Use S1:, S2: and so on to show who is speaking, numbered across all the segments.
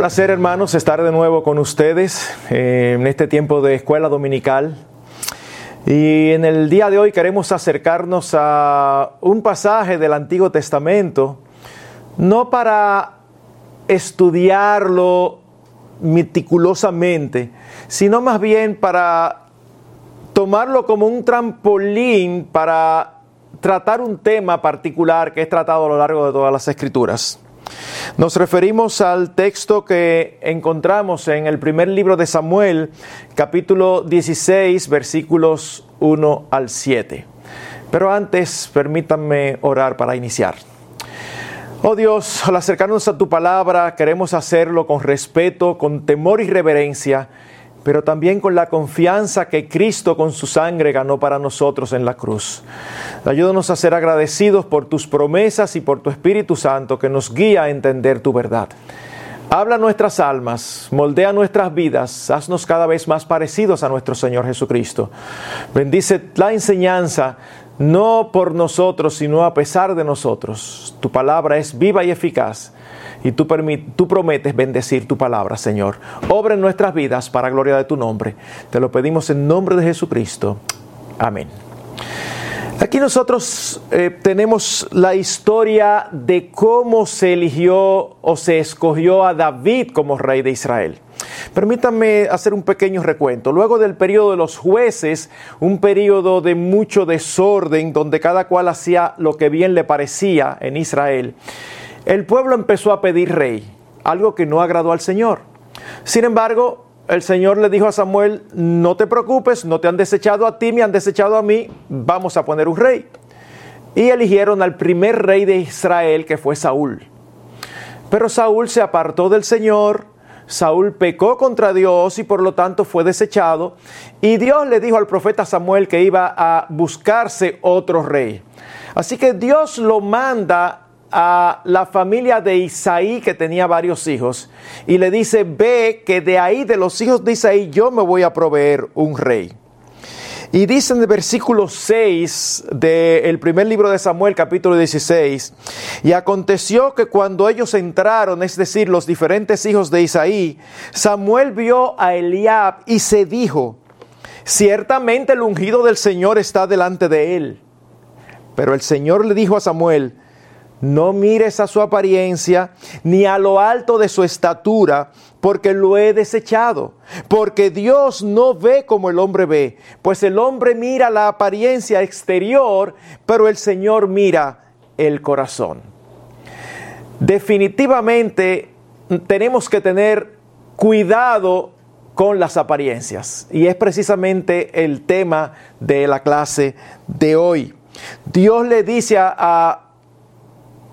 S1: placer, hermanos, estar de nuevo con ustedes eh, en este tiempo de escuela dominical. Y en el día de hoy queremos acercarnos a un pasaje del Antiguo Testamento, no para estudiarlo meticulosamente, sino más bien para tomarlo como un trampolín para tratar un tema particular que es tratado a lo largo de todas las escrituras. Nos referimos al texto que encontramos en el primer libro de Samuel, capítulo 16, versículos 1 al 7. Pero antes, permítanme orar para iniciar. Oh Dios, al acercarnos a tu palabra, queremos hacerlo con respeto, con temor y reverencia pero también con la confianza que Cristo con su sangre ganó para nosotros en la cruz. Ayúdanos a ser agradecidos por tus promesas y por tu Espíritu Santo que nos guía a entender tu verdad. Habla nuestras almas, moldea nuestras vidas, haznos cada vez más parecidos a nuestro Señor Jesucristo. Bendice la enseñanza, no por nosotros, sino a pesar de nosotros. Tu palabra es viva y eficaz y tú, tú prometes bendecir tu palabra, Señor. Obra en nuestras vidas para gloria de tu nombre. Te lo pedimos en nombre de Jesucristo. Amén. Aquí nosotros eh, tenemos la historia de cómo se eligió o se escogió a David como rey de Israel. Permítanme hacer un pequeño recuento. Luego del periodo de los jueces, un periodo de mucho desorden donde cada cual hacía lo que bien le parecía en Israel, el pueblo empezó a pedir rey, algo que no agradó al Señor. Sin embargo, el Señor le dijo a Samuel, no te preocupes, no te han desechado a ti, me han desechado a mí, vamos a poner un rey. Y eligieron al primer rey de Israel, que fue Saúl. Pero Saúl se apartó del Señor, Saúl pecó contra Dios y por lo tanto fue desechado. Y Dios le dijo al profeta Samuel que iba a buscarse otro rey. Así que Dios lo manda a la familia de Isaí que tenía varios hijos y le dice, ve que de ahí de los hijos de Isaí yo me voy a proveer un rey. Y dice en el versículo 6 del primer libro de Samuel, capítulo 16, y aconteció que cuando ellos entraron, es decir, los diferentes hijos de Isaí, Samuel vio a Eliab y se dijo, ciertamente el ungido del Señor está delante de él. Pero el Señor le dijo a Samuel, no mires a su apariencia ni a lo alto de su estatura, porque lo he desechado. Porque Dios no ve como el hombre ve, pues el hombre mira la apariencia exterior, pero el Señor mira el corazón. Definitivamente tenemos que tener cuidado con las apariencias. Y es precisamente el tema de la clase de hoy. Dios le dice a,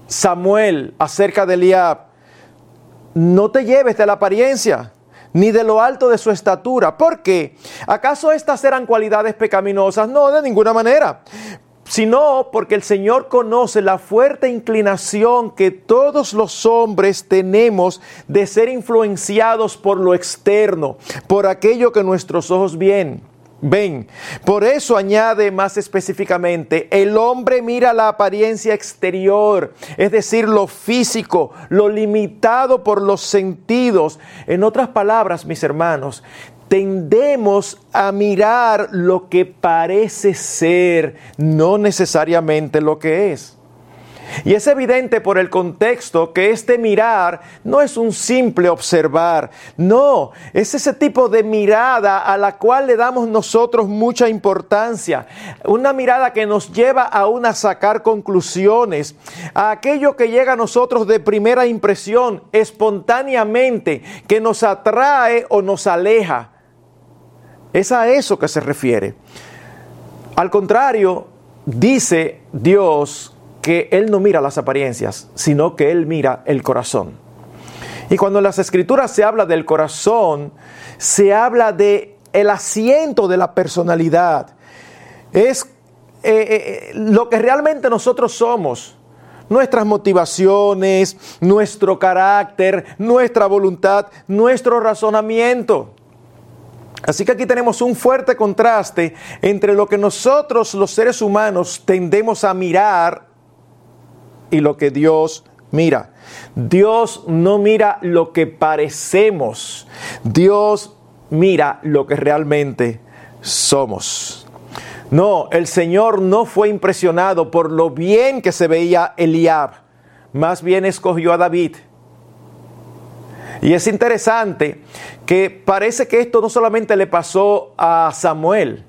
S1: Samuel acerca de Eliab, no te lleves de la apariencia, ni de lo alto de su estatura. ¿Por qué? ¿Acaso estas eran cualidades pecaminosas? No, de ninguna manera. Sino porque el Señor conoce la fuerte inclinación que todos los hombres tenemos de ser influenciados por lo externo, por aquello que nuestros ojos ven Ven, por eso añade más específicamente, el hombre mira la apariencia exterior, es decir, lo físico, lo limitado por los sentidos. En otras palabras, mis hermanos, tendemos a mirar lo que parece ser, no necesariamente lo que es. Y es evidente por el contexto que este mirar no es un simple observar, no, es ese tipo de mirada a la cual le damos nosotros mucha importancia, una mirada que nos lleva a una sacar conclusiones, a aquello que llega a nosotros de primera impresión, espontáneamente, que nos atrae o nos aleja. Es a eso que se refiere. Al contrario, dice Dios que Él no mira las apariencias, sino que Él mira el corazón. Y cuando en las escrituras se habla del corazón, se habla de el asiento de la personalidad. Es eh, eh, lo que realmente nosotros somos. Nuestras motivaciones, nuestro carácter, nuestra voluntad, nuestro razonamiento. Así que aquí tenemos un fuerte contraste entre lo que nosotros los seres humanos tendemos a mirar y lo que Dios mira. Dios no mira lo que parecemos, Dios mira lo que realmente somos. No, el Señor no fue impresionado por lo bien que se veía Eliab, más bien escogió a David. Y es interesante que parece que esto no solamente le pasó a Samuel,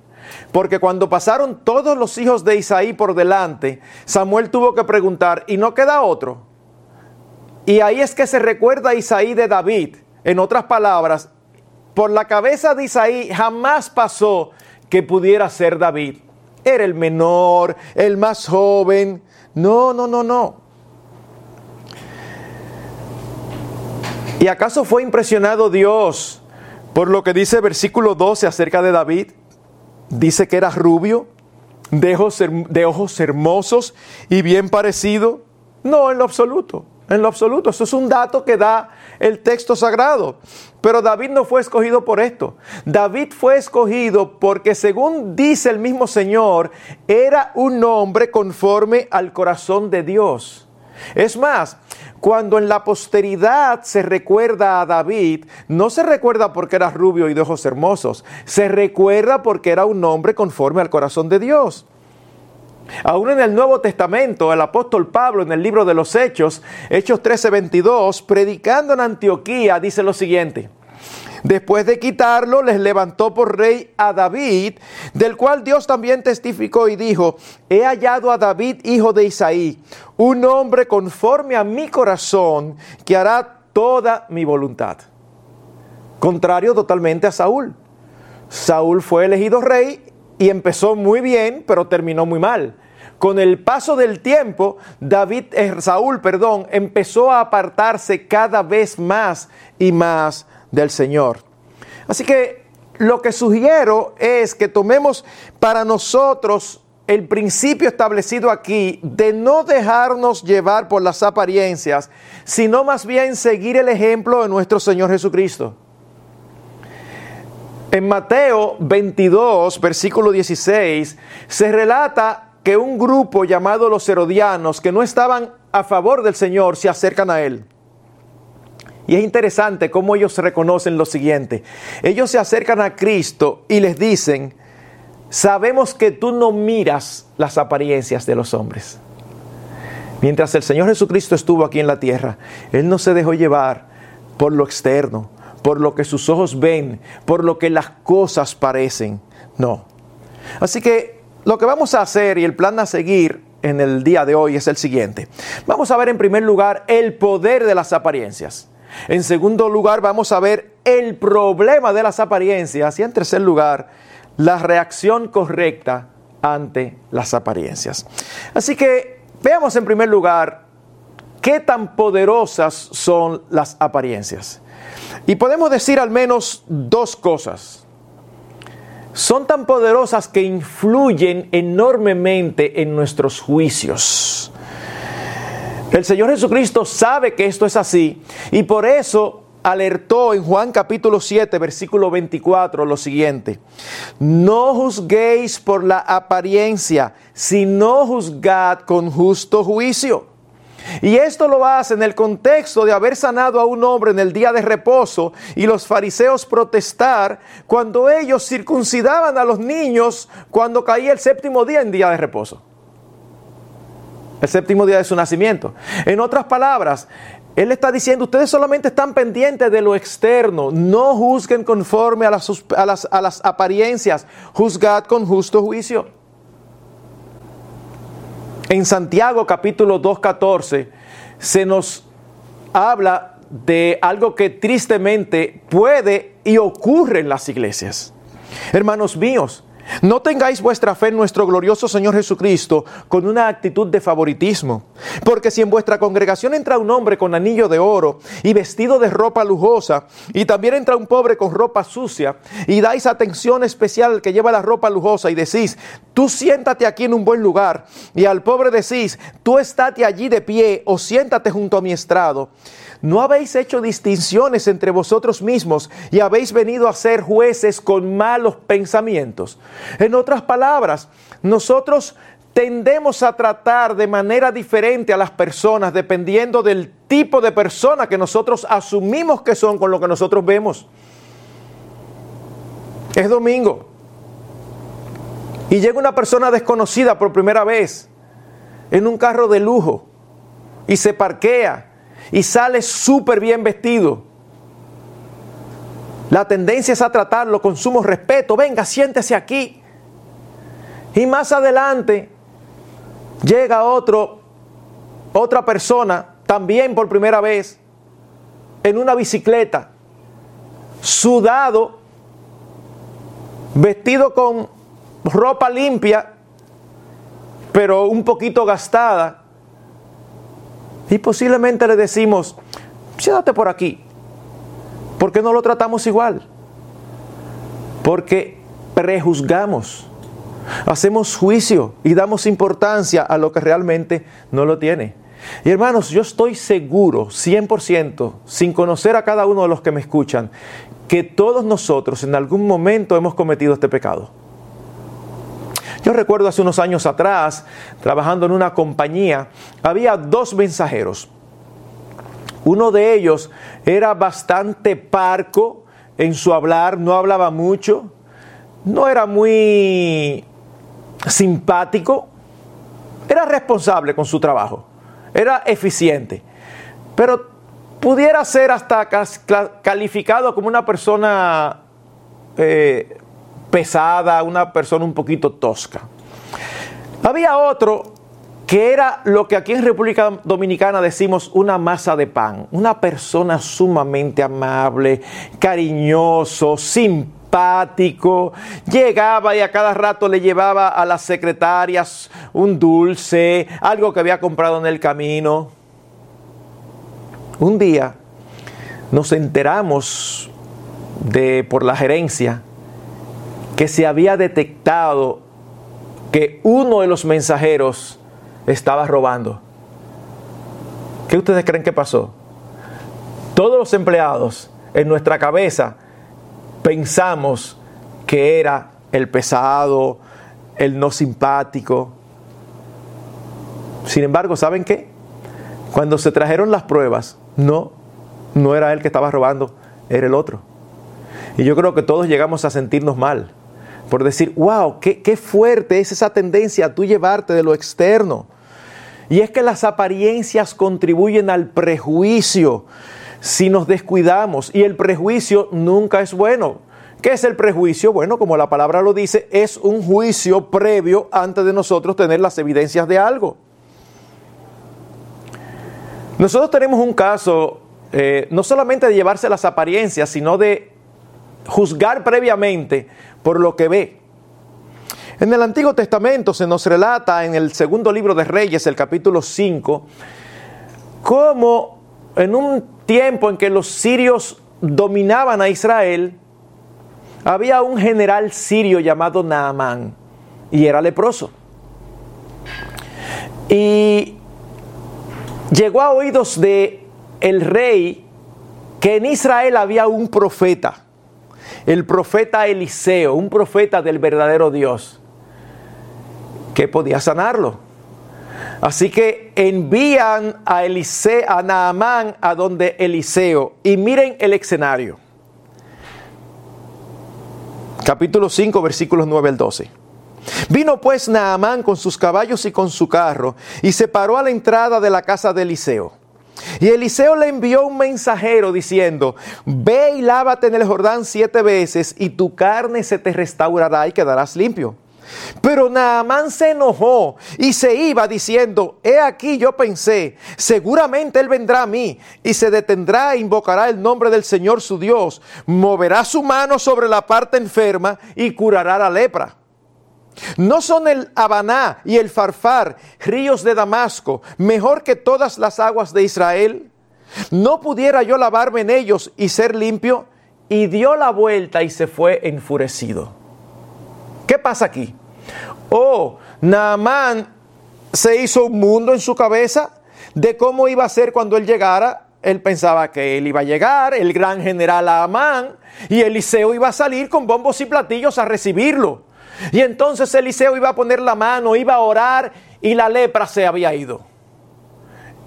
S1: porque cuando pasaron todos los hijos de Isaí por delante, Samuel tuvo que preguntar, ¿y no queda otro? Y ahí es que se recuerda Isaí de David. En otras palabras, por la cabeza de Isaí jamás pasó que pudiera ser David. Era el menor, el más joven. No, no, no, no. ¿Y acaso fue impresionado Dios por lo que dice versículo 12 acerca de David? Dice que era rubio, de ojos, de ojos hermosos y bien parecido. No, en lo absoluto, en lo absoluto. Eso es un dato que da el texto sagrado. Pero David no fue escogido por esto. David fue escogido porque según dice el mismo Señor, era un hombre conforme al corazón de Dios. Es más, cuando en la posteridad se recuerda a David, no se recuerda porque era rubio y de ojos hermosos, se recuerda porque era un hombre conforme al corazón de Dios. Aún en el Nuevo Testamento, el apóstol Pablo en el libro de los Hechos, Hechos 13:22, predicando en Antioquía, dice lo siguiente. Después de quitarlo, les levantó por rey a David, del cual Dios también testificó y dijo, he hallado a David, hijo de Isaí, un hombre conforme a mi corazón, que hará toda mi voluntad. Contrario totalmente a Saúl. Saúl fue elegido rey y empezó muy bien, pero terminó muy mal. Con el paso del tiempo, David, eh, Saúl, perdón, empezó a apartarse cada vez más y más del Señor. Así que lo que sugiero es que tomemos para nosotros el principio establecido aquí de no dejarnos llevar por las apariencias, sino más bien seguir el ejemplo de nuestro Señor Jesucristo. En Mateo 22, versículo 16, se relata que un grupo llamado los herodianos, que no estaban a favor del Señor, se acercan a Él. Y es interesante cómo ellos reconocen lo siguiente. Ellos se acercan a Cristo y les dicen, sabemos que tú no miras las apariencias de los hombres. Mientras el Señor Jesucristo estuvo aquí en la tierra, Él no se dejó llevar por lo externo, por lo que sus ojos ven, por lo que las cosas parecen. No. Así que lo que vamos a hacer y el plan a seguir en el día de hoy es el siguiente. Vamos a ver en primer lugar el poder de las apariencias. En segundo lugar, vamos a ver el problema de las apariencias. Y en tercer lugar, la reacción correcta ante las apariencias. Así que veamos en primer lugar qué tan poderosas son las apariencias. Y podemos decir al menos dos cosas. Son tan poderosas que influyen enormemente en nuestros juicios. El Señor Jesucristo sabe que esto es así y por eso alertó en Juan capítulo 7, versículo 24 lo siguiente, no juzguéis por la apariencia, sino juzgad con justo juicio. Y esto lo hace en el contexto de haber sanado a un hombre en el día de reposo y los fariseos protestar cuando ellos circuncidaban a los niños cuando caía el séptimo día en día de reposo el séptimo día de su nacimiento. En otras palabras, Él está diciendo, ustedes solamente están pendientes de lo externo, no juzguen conforme a las, a las, a las apariencias, juzgad con justo juicio. En Santiago capítulo 2.14 se nos habla de algo que tristemente puede y ocurre en las iglesias. Hermanos míos, no tengáis vuestra fe en nuestro glorioso Señor Jesucristo con una actitud de favoritismo. Porque si en vuestra congregación entra un hombre con anillo de oro y vestido de ropa lujosa, y también entra un pobre con ropa sucia, y dais atención especial al que lleva la ropa lujosa y decís, tú siéntate aquí en un buen lugar, y al pobre decís, tú estate allí de pie o siéntate junto a mi estrado, ¿No habéis hecho distinciones entre vosotros mismos y habéis venido a ser jueces con malos pensamientos? En otras palabras, nosotros tendemos a tratar de manera diferente a las personas dependiendo del tipo de persona que nosotros asumimos que son con lo que nosotros vemos. Es domingo. Y llega una persona desconocida por primera vez en un carro de lujo y se parquea y sale súper bien vestido. La tendencia es a tratarlo con sumo respeto. Venga, siéntese aquí. Y más adelante llega otro, otra persona, también por primera vez, en una bicicleta, sudado, vestido con ropa limpia, pero un poquito gastada. Y posiblemente le decimos, siéntate por aquí. ¿Por qué no lo tratamos igual? Porque prejuzgamos, hacemos juicio y damos importancia a lo que realmente no lo tiene. Y hermanos, yo estoy seguro, 100%, sin conocer a cada uno de los que me escuchan, que todos nosotros en algún momento hemos cometido este pecado. Yo recuerdo hace unos años atrás, trabajando en una compañía, había dos mensajeros. Uno de ellos era bastante parco en su hablar, no hablaba mucho, no era muy simpático, era responsable con su trabajo, era eficiente, pero pudiera ser hasta calificado como una persona eh, pesada, una persona un poquito tosca. Había otro que era lo que aquí en República Dominicana decimos una masa de pan, una persona sumamente amable, cariñoso, simpático, llegaba y a cada rato le llevaba a las secretarias un dulce, algo que había comprado en el camino. Un día nos enteramos de por la gerencia que se había detectado que uno de los mensajeros estaba robando. ¿Qué ustedes creen que pasó? Todos los empleados en nuestra cabeza pensamos que era el pesado, el no simpático. Sin embargo, ¿saben qué? Cuando se trajeron las pruebas, no, no era él que estaba robando, era el otro. Y yo creo que todos llegamos a sentirnos mal por decir, wow, qué, fuerte es esa tendencia a tú llevarte de lo externo y es que las apariencias contribuyen al prejuicio si nos descuidamos. Y el prejuicio nunca es bueno. ¿Qué es el prejuicio? Bueno, como la palabra lo dice, es un juicio previo antes de nosotros tener las evidencias de algo. Nosotros tenemos un caso eh, no solamente de llevarse las apariencias, sino de juzgar previamente por lo que ve. En el Antiguo Testamento se nos relata en el segundo libro de Reyes, el capítulo 5, cómo en un tiempo en que los sirios dominaban a Israel, había un general sirio llamado Naamán y era leproso. Y llegó a oídos de el rey que en Israel había un profeta, el profeta Eliseo, un profeta del verdadero Dios que podía sanarlo. Así que envían a Eliseo, a Naamán a donde Eliseo. Y miren el escenario. Capítulo 5, versículos 9 al 12. Vino pues Naamán con sus caballos y con su carro y se paró a la entrada de la casa de Eliseo. Y Eliseo le envió un mensajero diciendo, ve y lávate en el Jordán siete veces y tu carne se te restaurará y quedarás limpio. Pero Naamán se enojó y se iba diciendo, he aquí yo pensé, seguramente él vendrá a mí y se detendrá e invocará el nombre del Señor su Dios, moverá su mano sobre la parte enferma y curará la lepra. ¿No son el Habaná y el Farfar, ríos de Damasco, mejor que todas las aguas de Israel? ¿No pudiera yo lavarme en ellos y ser limpio? Y dio la vuelta y se fue enfurecido. ¿Qué pasa aquí? Oh, Naamán se hizo un mundo en su cabeza de cómo iba a ser cuando él llegara. Él pensaba que él iba a llegar, el gran general Amán, y Eliseo iba a salir con bombos y platillos a recibirlo. Y entonces Eliseo iba a poner la mano, iba a orar y la lepra se había ido.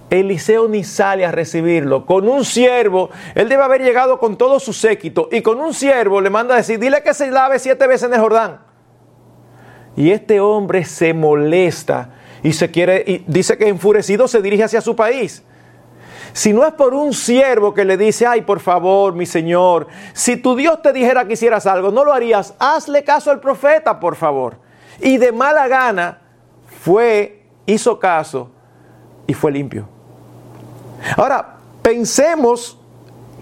S1: Eliseo ni sale a recibirlo. Con un siervo, él debe haber llegado con todo su séquito y con un siervo le manda a decir, dile que se lave siete veces en el Jordán. Y este hombre se molesta y se quiere, y dice que enfurecido se dirige hacia su país. Si no es por un siervo que le dice, ay, por favor, mi Señor, si tu Dios te dijera que hicieras algo, no lo harías, hazle caso al profeta, por favor. Y de mala gana fue, hizo caso y fue limpio. Ahora, pensemos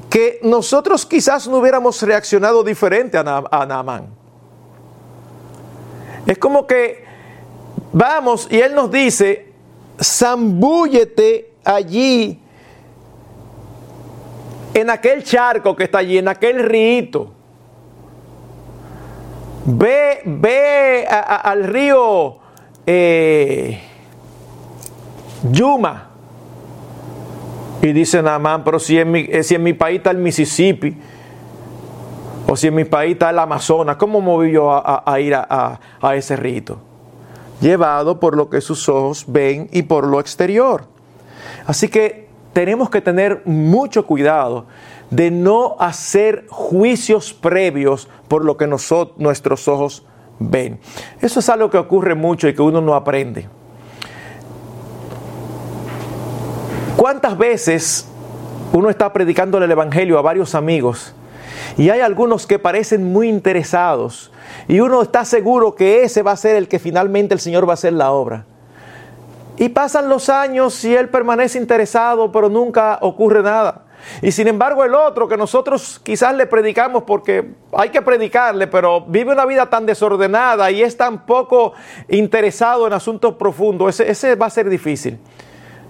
S1: que nosotros quizás no hubiéramos reaccionado diferente a, Naamán. Es como que vamos y él nos dice, zambúllete allí en aquel charco que está allí, en aquel río. Ve, ve al río eh, Yuma y dice Namán, pero si en, mi, eh, si en mi país está el Mississippi, o si en mi país está el Amazonas, ¿cómo moví yo a, ir a, a ese rito? Llevado por lo que sus ojos ven y por lo exterior. Así que tenemos que tener mucho cuidado de no hacer juicios previos por lo que nosotros, nuestros ojos ven. Eso es algo que ocurre mucho y que uno no aprende. ¿Cuántas veces uno está predicándole el Evangelio a varios amigos y hay algunos que parecen muy interesados y uno está seguro que ese va a ser el que finalmente el Señor va a hacer la obra? Y pasan los años y él permanece interesado, pero nunca ocurre nada. Y sin embargo el otro que nosotros quizás le predicamos porque hay que predicarle, pero vive una vida tan desordenada y es tan poco interesado en asuntos profundos, ese, va a ser difícil.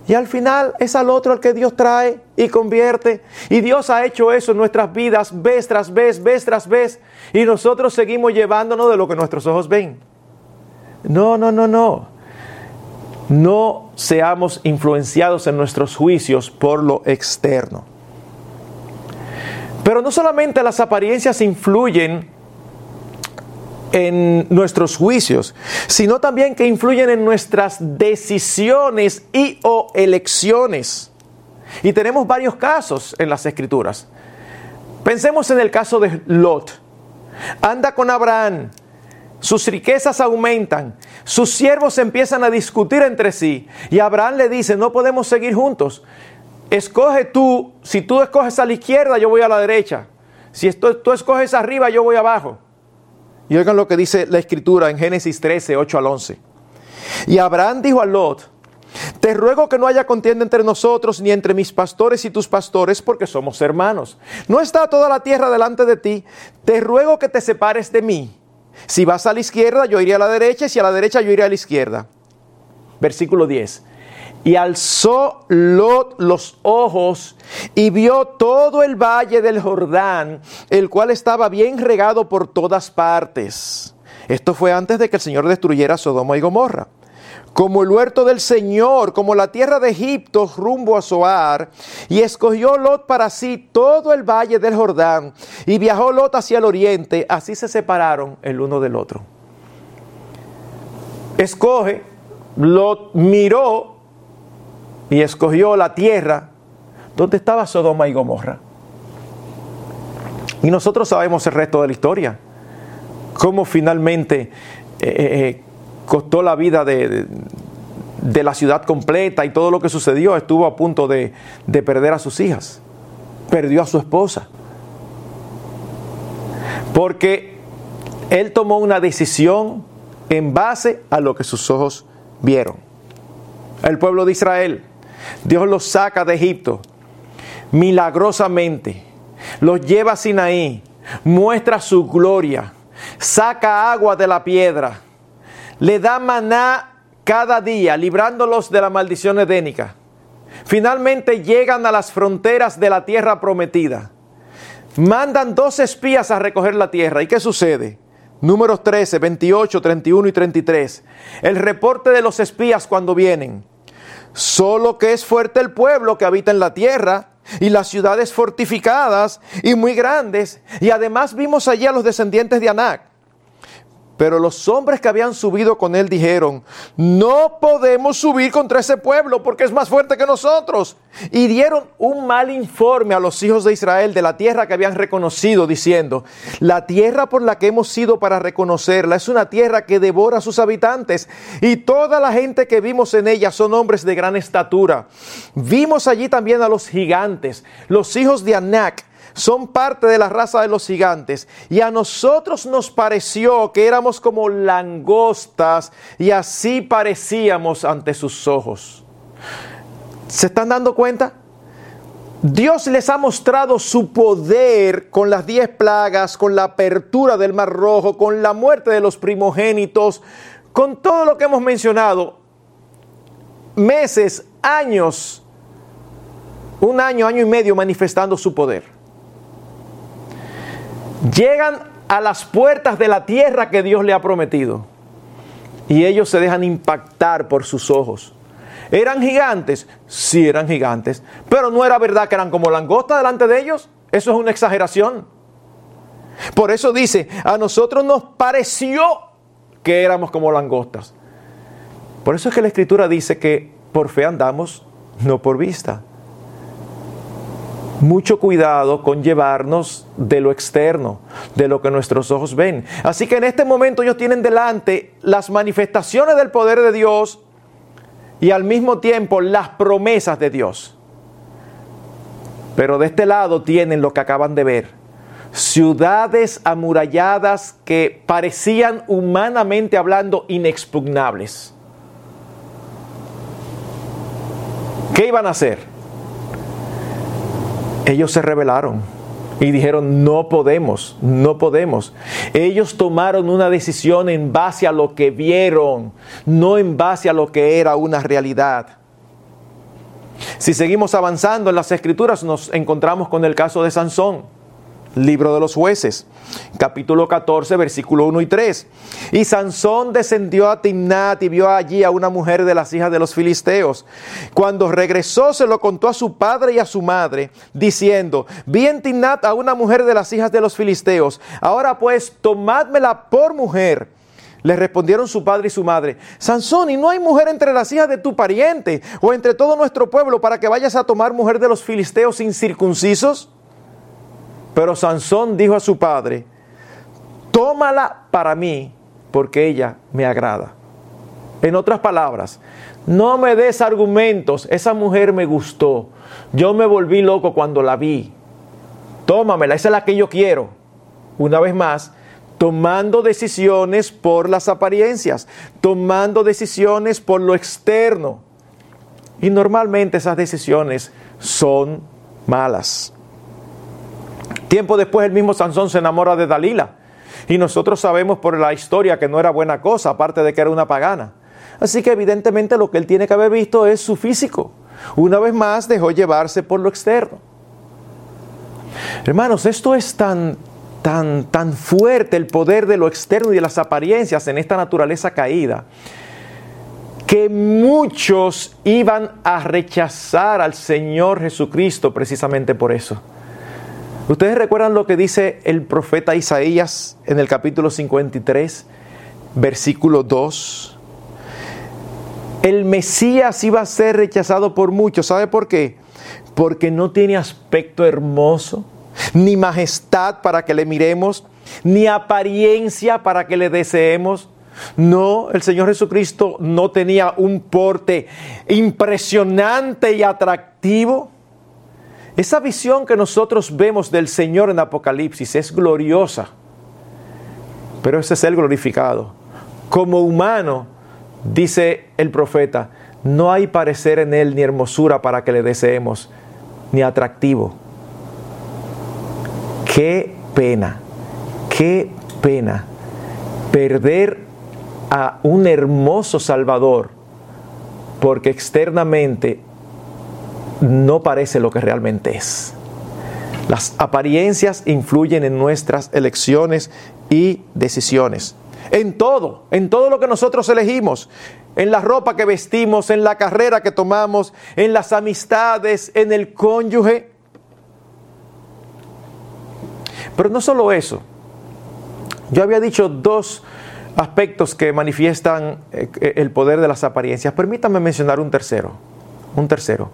S1: Y al final es al otro al que Dios trae y convierte. Y Dios ha hecho eso en nuestras vidas vez tras vez, vez tras vez. Y nosotros seguimos llevándonos de lo que nuestros ojos ven. No, no, no, no. No seamos influenciados en nuestros juicios por lo externo. Pero no solamente las apariencias influyen en nuestros juicios, sino también que influyen en nuestras decisiones y o elecciones. Y tenemos varios casos en las escrituras. Pensemos en el caso de Lot. Anda con Abraham, sus riquezas aumentan, sus siervos empiezan a discutir entre sí y Abraham le dice, no podemos seguir juntos. Escoge tú, si tú escoges a la izquierda, yo voy a la derecha. Si tú escoges arriba, yo voy abajo. Y oigan lo que dice la escritura en Génesis 13, 8 al 11. Y Abraham dijo a Lot, te ruego que no haya contienda entre nosotros ni entre mis pastores y tus pastores, porque somos hermanos. No está toda la tierra delante de ti. Te ruego que te separes de mí. Si vas a la izquierda, yo iré a la derecha, y si a la derecha, yo iré a la izquierda. Versículo 10. Y alzó Lot los ojos y vio todo el valle del Jordán, el cual estaba bien regado por todas partes. Esto fue antes de que el Señor destruyera Sodoma y Gomorra. Como el huerto del Señor, como la tierra de Egipto rumbo a Zoar, y escogió Lot para sí todo el valle del Jordán, y viajó Lot hacia el oriente, así se separaron el uno del otro. Escoge, Lot miró y escogió la tierra donde estaba Sodoma y Gomorra. Y nosotros sabemos el resto de la historia, cómo finalmente eh, eh, eh, costó la vida de, la ciudad completa y todo lo que sucedió, estuvo a punto de, de perder a sus hijas, perdió a su esposa, porque él tomó una decisión en base a lo que sus ojos vieron. El pueblo de Israel Dios los saca de Egipto milagrosamente, los lleva a Sinaí, muestra su gloria, saca agua de la piedra, le da maná cada día, librándolos de la maldición edénica. Finalmente llegan a las fronteras de la tierra prometida. Mandan dos espías a recoger la tierra. ¿Y qué sucede? Números 13, 28, 31 y 33. El reporte de los espías cuando vienen. Solo que es fuerte el pueblo que habita en la tierra y las ciudades fortificadas y muy grandes. Y además vimos allí a los descendientes de Anac. Pero los hombres que habían subido con él dijeron, no podemos subir contra ese pueblo porque es más fuerte que nosotros. Y dieron un mal informe a los hijos de Israel de la tierra que habían reconocido, diciendo, la tierra por la que hemos ido para reconocerla es una tierra que devora a sus habitantes y toda la gente que vimos en ella son hombres de gran estatura. Vimos allí también a los gigantes, los hijos de Anac son parte de la raza de los gigantes. Y a nosotros nos pareció que éramos como langostas y así parecíamos ante sus ojos. ¿Se están dando cuenta? Dios les ha mostrado su poder con las diez plagas, con la apertura del mar rojo, con la muerte de los primogénitos, con todo lo que hemos mencionado. Meses, años, un año, año y medio manifestando su poder llegan a las puertas de la tierra que Dios le ha prometido. Y ellos se dejan impactar por sus ojos. ¿Eran gigantes? Sí, eran gigantes. Pero no era verdad que eran como langostas delante de ellos. Eso es una exageración. Por eso dice, a nosotros nos pareció que éramos como langostas. Por eso es que la escritura dice que por fe andamos, no por vista mucho cuidado con llevarnos de lo externo, de lo que nuestros ojos ven. Así que en este momento ellos tienen delante las manifestaciones del poder de Dios y al mismo tiempo las promesas de Dios. Pero de este lado tienen lo que acaban de ver. Ciudades amuralladas que parecían humanamente hablando inexpugnables. ¿Qué iban a hacer? Ellos se rebelaron y dijeron, no podemos, no podemos. Ellos tomaron una decisión en base a lo que vieron, no en base a lo que era una realidad. Si seguimos avanzando en las escrituras, nos encontramos con el caso de Sansón. Libro de los jueces, capítulo 14, versículo 1 y 3. Y Sansón descendió a Timnat y vio allí a una mujer de las hijas de los filisteos. Cuando regresó se lo contó a su padre y a su madre, diciendo, vi en Timnat a una mujer de las hijas de los filisteos. Ahora pues, tomádmela por mujer. Le respondieron su padre y su madre, Sansón, ¿y no hay mujer entre las hijas de tu pariente o entre todo nuestro pueblo para que vayas a tomar mujer de los filisteos incircuncisos? Pero Sansón dijo a su padre, tómala para mí, porque ella me agrada. En otras palabras, no me des argumentos, esa mujer me gustó, yo me volví loco cuando la vi. Tómamela, esa es la que yo quiero. Una vez más, tomando decisiones por las apariencias, tomando decisiones por lo externo. Y normalmente esas decisiones son malas. Tiempo después el mismo Sansón se enamora de Dalila. Y nosotros sabemos por la historia que no era buena cosa, aparte de que era una pagana. Así que evidentemente lo que él tiene que haber visto es su físico. Una vez más dejó llevarse por lo externo. Hermanos, esto es tan, tan, tan fuerte el poder de lo externo y de las apariencias en esta naturaleza caída, que muchos iban a rechazar al Señor Jesucristo precisamente por eso. Ustedes recuerdan lo que dice el profeta Isaías en el capítulo 53, versículo 2. El Mesías iba a ser rechazado por muchos. ¿Sabe por qué? Porque no tiene aspecto hermoso, ni majestad para que le miremos, ni apariencia para que le deseemos. No, el Señor Jesucristo no tenía un porte impresionante y atractivo. Esa visión que nosotros vemos del Señor en Apocalipsis es gloriosa, pero ese es el glorificado. Como humano, dice el profeta, no hay parecer en él ni hermosura para que le deseemos, ni atractivo. Qué pena, qué pena perder a un hermoso Salvador porque externamente no parece lo que realmente es. Las apariencias influyen en nuestras elecciones y decisiones. En todo, en todo lo que nosotros elegimos, en la ropa que vestimos, en la carrera que tomamos, en las amistades, en el cónyuge. Pero no solo eso. Yo había dicho dos aspectos que manifiestan eh, el poder de las apariencias. Permítame mencionar un tercero, un tercero.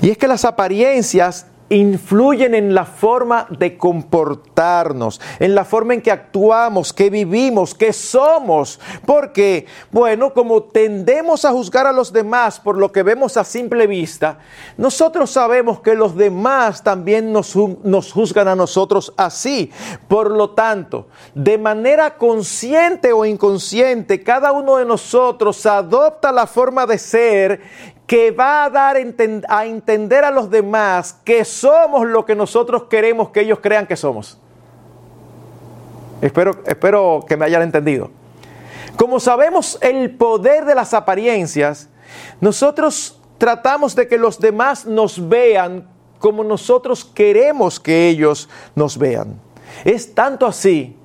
S1: Y es que las apariencias influyen en la forma de comportarnos, en la forma en que actuamos, que vivimos, que somos. Porque, bueno, como tendemos a juzgar a los demás por lo que vemos a simple vista, nosotros sabemos que los demás también nos, nos juzgan a nosotros así. Por lo tanto, de manera consciente o inconsciente, cada uno de nosotros adopta la forma de ser que va a dar a entender a los demás que somos lo que nosotros queremos que ellos crean que somos. Espero, espero que me hayan entendido. Como sabemos el poder de las apariencias, nosotros tratamos de que los demás nos vean como nosotros queremos que ellos nos vean. Es tanto así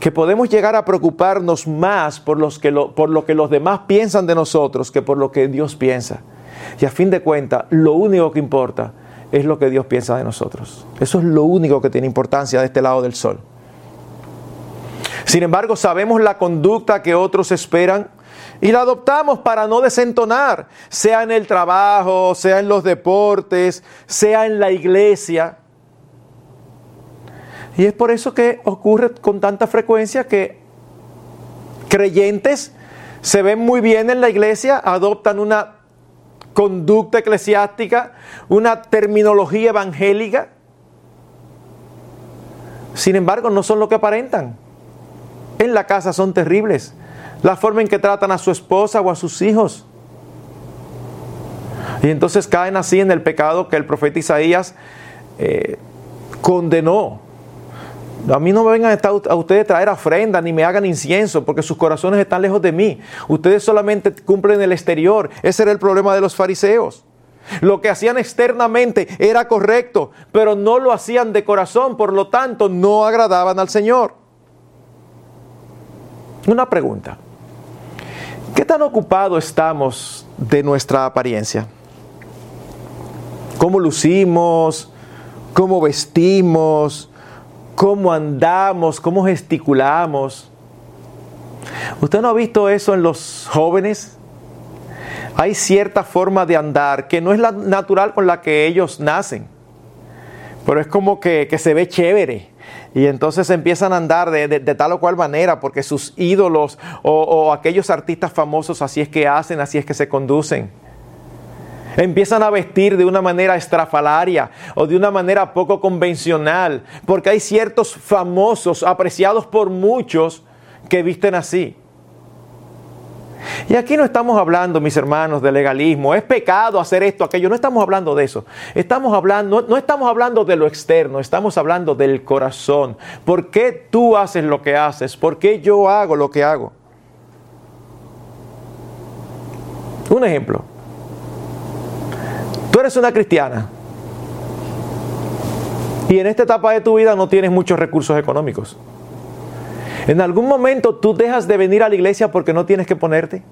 S1: que podemos llegar a preocuparnos más por, lo que los demás piensan de nosotros que por lo que Dios piensa. Y a fin de cuentas, lo único que importa es lo que Dios piensa de nosotros. Eso es lo único que tiene importancia de este lado del sol. Sin embargo, sabemos la conducta que otros esperan y la adoptamos para no desentonar, sea en el trabajo, sea en los deportes, sea en la iglesia. Y es por eso que ocurre con tanta frecuencia que creyentes se ven muy bien en la iglesia, adoptan una conducta eclesiástica, una terminología evangélica. Sin embargo, no son lo que aparentan. En la casa son terribles. La forma en que tratan a su esposa o a sus hijos. Y entonces caen así en el pecado que el profeta Isaías eh, condenó. A mí no me vengan a ustedes traer ofrendas ni me hagan incienso porque sus corazones están lejos de mí. Ustedes solamente cumplen el exterior. Ese era el problema de los fariseos. Lo que hacían externamente era correcto, pero no lo hacían de corazón, por lo tanto no agradaban al Señor. Una pregunta. ¿Qué tan ocupados estamos de nuestra apariencia? ¿Cómo lucimos? ¿Cómo vestimos? Cómo andamos, cómo gesticulamos. ¿Usted no ha visto eso en los jóvenes? Hay cierta forma de andar que no es la natural con la que ellos nacen, pero es como que, se ve chévere. Y entonces empiezan a andar de, tal o cual manera porque sus ídolos o aquellos artistas famosos así es que hacen, así es que se conducen empiezan a vestir de una manera estrafalaria o de una manera poco convencional, porque hay ciertos famosos apreciados por muchos que visten así. Y aquí no estamos hablando, mis hermanos, de legalismo. Es pecado hacer esto, aquello. No estamos hablando de eso. Estamos hablando, no, no, estamos hablando de lo externo, estamos hablando del corazón. ¿Por qué tú haces lo que haces? ¿Por qué yo hago lo que hago? Un ejemplo. Eres una cristiana y en esta etapa de tu vida no tienes muchos recursos económicos. ¿En algún momento tú dejas de venir a la iglesia porque no tienes que ponerte?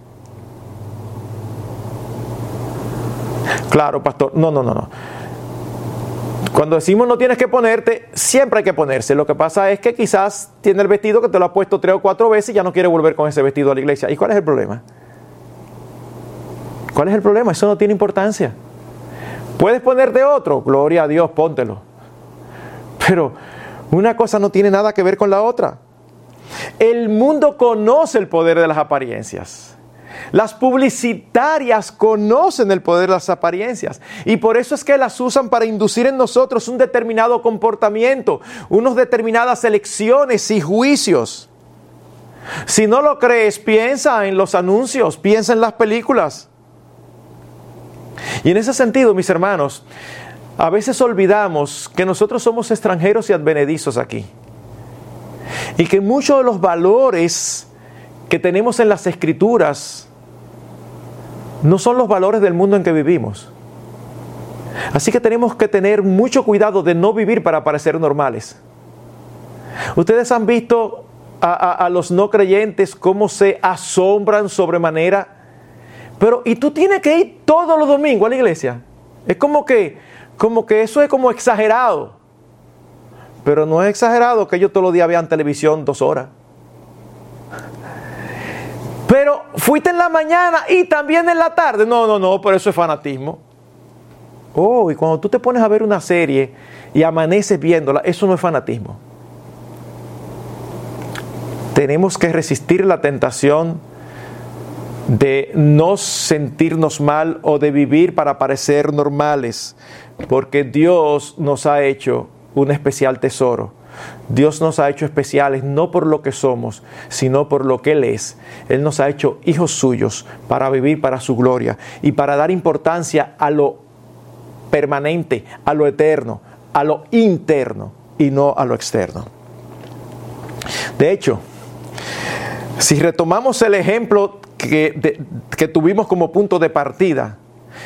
S1: Claro, pastor. No, no, no, no. Cuando decimos no tienes que ponerte, siempre hay que ponerse. Lo que pasa es que quizás tiene el vestido que te lo ha puesto tres o cuatro veces y ya no quiere volver con ese vestido a la iglesia. ¿Y cuál es el problema? ¿Cuál es el problema? Eso no tiene importancia. ¿Puedes ponerte otro? Gloria a Dios, póntelo. Pero una cosa no tiene nada que ver con la otra. El mundo conoce el poder de las apariencias. Las publicitarias conocen el poder de las apariencias y por eso es que las usan para inducir en nosotros un determinado comportamiento, unas determinadas elecciones y juicios. Si no lo crees, piensa en los anuncios, piensa en las películas. Y en ese sentido, mis hermanos, a veces olvidamos que nosotros somos extranjeros y advenedizos aquí. Y que muchos de los valores que tenemos en las escrituras no son los valores del mundo en que vivimos. Así que tenemos que tener mucho cuidado de no vivir para parecer normales. Ustedes han visto a, a los no creyentes cómo se asombran sobremanera pero, y tú tienes que ir todos los domingos a la iglesia. Es como que, como que eso es como exagerado. Pero no es exagerado que ellos todos los días vean televisión dos horas. Fuiste en la mañana y también en la tarde. No, no, no, pero eso es fanatismo. Oh, y cuando tú te pones a ver una serie y amaneces viéndola, eso no es fanatismo. Tenemos que resistir la tentación de no sentirnos mal o de vivir para parecer normales, porque Dios nos ha hecho un especial tesoro. Dios nos ha hecho especiales no por lo que somos, sino por lo que Él es. Él nos ha hecho hijos suyos para vivir para su gloria y para dar importancia a lo permanente, a lo eterno, a lo interno y no a lo externo. De hecho, si retomamos el ejemplo que, tuvimos como punto de partida,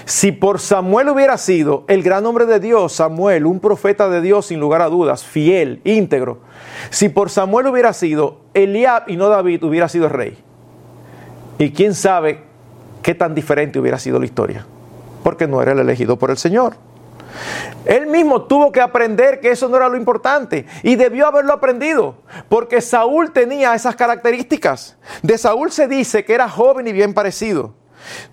S1: si por Samuel hubiera sido el gran hombre de Dios, Samuel, un profeta de Dios sin lugar a dudas, fiel, íntegro, si por Samuel hubiera sido Eliab y no David, hubiera sido el rey. Y quién sabe qué tan diferente hubiera sido la historia, porque no era el elegido por el Señor. Él mismo tuvo que aprender que eso no era lo importante y debió haberlo aprendido, porque Saúl tenía esas características. De Saúl se dice que era joven y bien parecido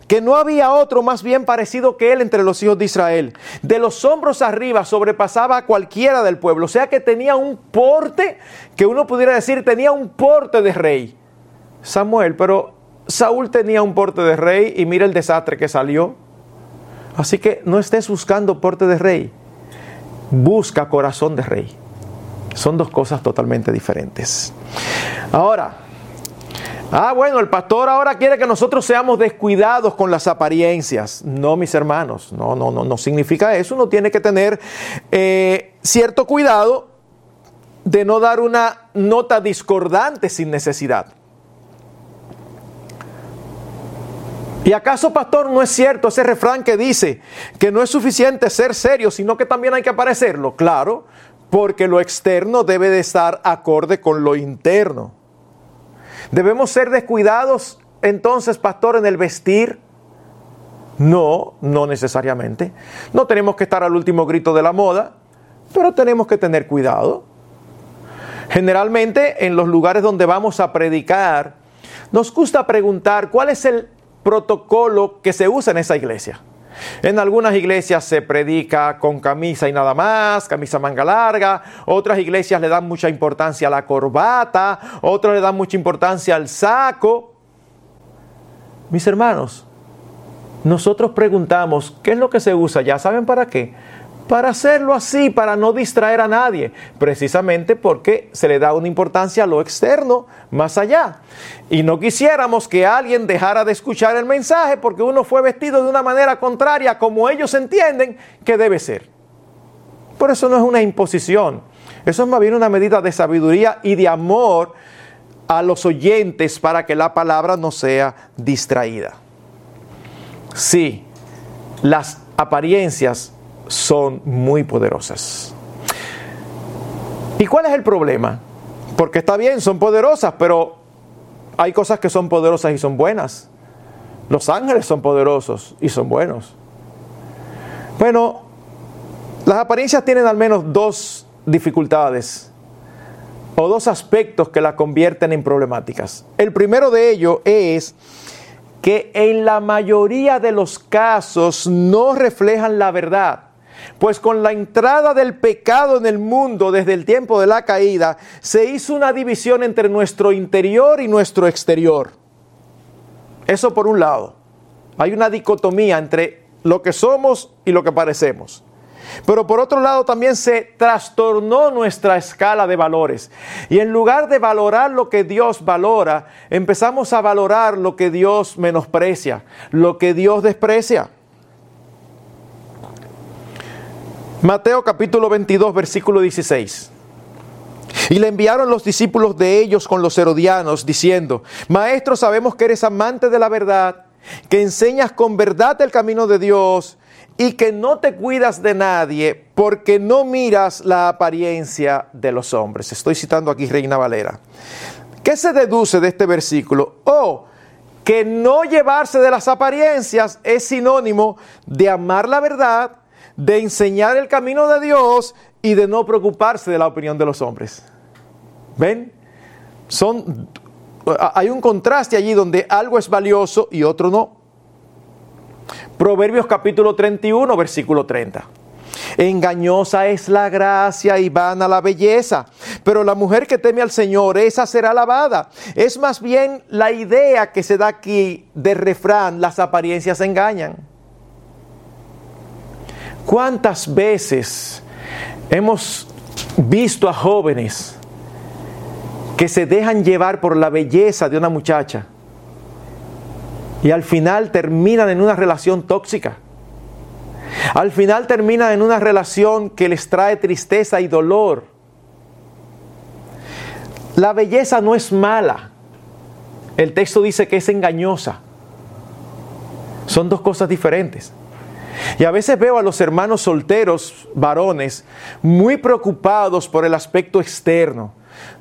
S1: que no había otro más bien parecido que él entre los hijos de Israel. De los hombros arriba sobrepasaba a cualquiera del pueblo, o sea que tenía un porte, que uno pudiera decir, tenía un porte de rey. Samuel, pero Saúl tenía un porte de rey y mira el desastre que salió. Así que no estés buscando porte de rey, busca corazón de rey. Son dos cosas totalmente diferentes. Ahora, Ah, bueno, el pastor ahora quiere que nosotros seamos descuidados con las apariencias. No, mis hermanos, no, no, no, no significa eso. Uno tiene que tener eh, cierto cuidado de no dar una nota discordante sin necesidad. ¿Y acaso, pastor, no es cierto ese refrán que dice que no es suficiente ser serio, sino que también hay que aparecerlo? Claro, porque lo externo debe de estar acorde con lo interno. ¿Debemos ser descuidados entonces, pastor, en el vestir? No, no necesariamente. No tenemos que estar al último grito de la moda, pero tenemos que tener cuidado. Generalmente en los lugares donde vamos a predicar, nos gusta preguntar cuál es el protocolo que se usa en esa iglesia. En algunas iglesias se predica con camisa y nada más, camisa manga larga. Otras iglesias le dan mucha importancia a la corbata. Otras le dan mucha importancia al saco. Mis hermanos, nosotros preguntamos, ¿qué es lo que se usa? ¿Ya saben para qué? Para hacerlo así, para no distraer a nadie, precisamente porque se le da una importancia a lo externo más allá. Y no quisiéramos que alguien dejara de escuchar el mensaje porque uno fue vestido de una manera contraria como ellos entienden que debe ser. Por eso no es una imposición, eso es más bien una medida de sabiduría y de amor a los oyentes para que la palabra no sea distraída. Sí, las apariencias son muy poderosas. ¿Y cuál es el problema? Porque está bien, son poderosas, pero hay cosas que son poderosas y son buenas. Los ángeles son poderosos y son buenos. Bueno, las apariencias tienen al menos dos dificultades o dos aspectos que las convierten en problemáticas. El primero de ellos es que en la mayoría de los casos no reflejan la verdad. Pues con la entrada del pecado en el mundo desde el tiempo de la caída, se hizo una división entre nuestro interior y nuestro exterior. Eso por un lado. Hay una dicotomía entre lo que somos y lo que parecemos. Pero por otro lado también se trastornó nuestra escala de valores. Y en lugar de valorar lo que Dios valora, empezamos a valorar lo que Dios menosprecia, lo que Dios desprecia. Mateo capítulo 22, versículo 16. Y le enviaron los discípulos de ellos con los herodianos, diciendo, Maestro, sabemos que eres amante de la verdad, que enseñas con verdad el camino de Dios y que no te cuidas de nadie porque no miras la apariencia de los hombres. Estoy citando aquí Reina Valera. ¿Qué se deduce de este versículo? Oh, que no llevarse de las apariencias es sinónimo de amar la verdad, de enseñar el camino de Dios y de no preocuparse de la opinión de los hombres. ¿Ven? Son hay un contraste allí donde algo es valioso y otro no. Proverbios capítulo 31, versículo 30. Engañosa es la gracia y vana la belleza, pero la mujer que teme al Señor, esa será alabada. Es más bien la idea que se da aquí de refrán, las apariencias engañan. ¿Cuántas veces hemos visto a jóvenes que se dejan llevar por la belleza de una muchacha y al final terminan en una relación tóxica? Al final terminan en una relación que les trae tristeza y dolor. La belleza no es mala. El texto dice que es engañosa. Son dos cosas diferentes. Y a veces veo a los hermanos solteros, varones, muy preocupados por el aspecto externo.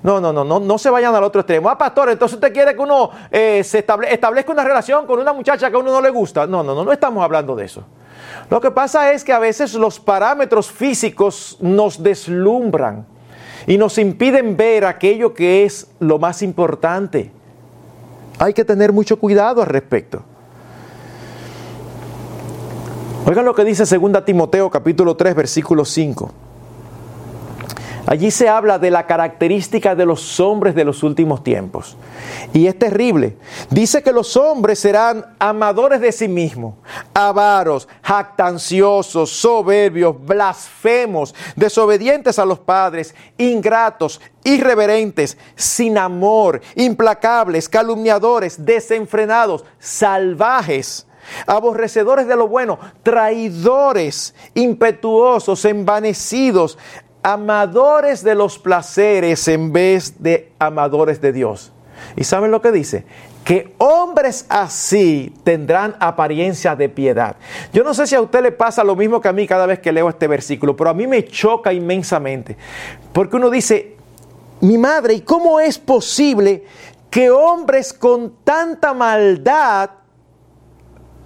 S1: No, no, no, no, no se vayan al otro extremo. Ah, pastor, entonces usted quiere que uno eh, se establezca una relación con una muchacha que a uno no le gusta. No, no, no, no estamos hablando de eso. Lo que pasa es que a veces los parámetros físicos nos deslumbran y nos impiden ver aquello que es lo más importante. Hay que tener mucho cuidado al respecto. Oigan lo que dice 2 Timoteo capítulo 3 versículo 5. Allí se habla de la característica de los hombres de los últimos tiempos. Y es terrible. Dice que los hombres serán amadores de sí mismos, avaros, jactanciosos, soberbios, blasfemos, desobedientes a los padres, ingratos, irreverentes, sin amor, implacables, calumniadores, desenfrenados, salvajes aborrecedores de lo bueno, traidores, impetuosos, envanecidos, amadores de los placeres en vez de amadores de Dios. ¿Y saben lo que dice? Que hombres así tendrán apariencia de piedad. Yo no sé si a usted le pasa lo mismo que a mí cada vez que leo este versículo, pero a mí me choca inmensamente. Porque uno dice, mi madre, ¿y cómo es posible que hombres con tanta maldad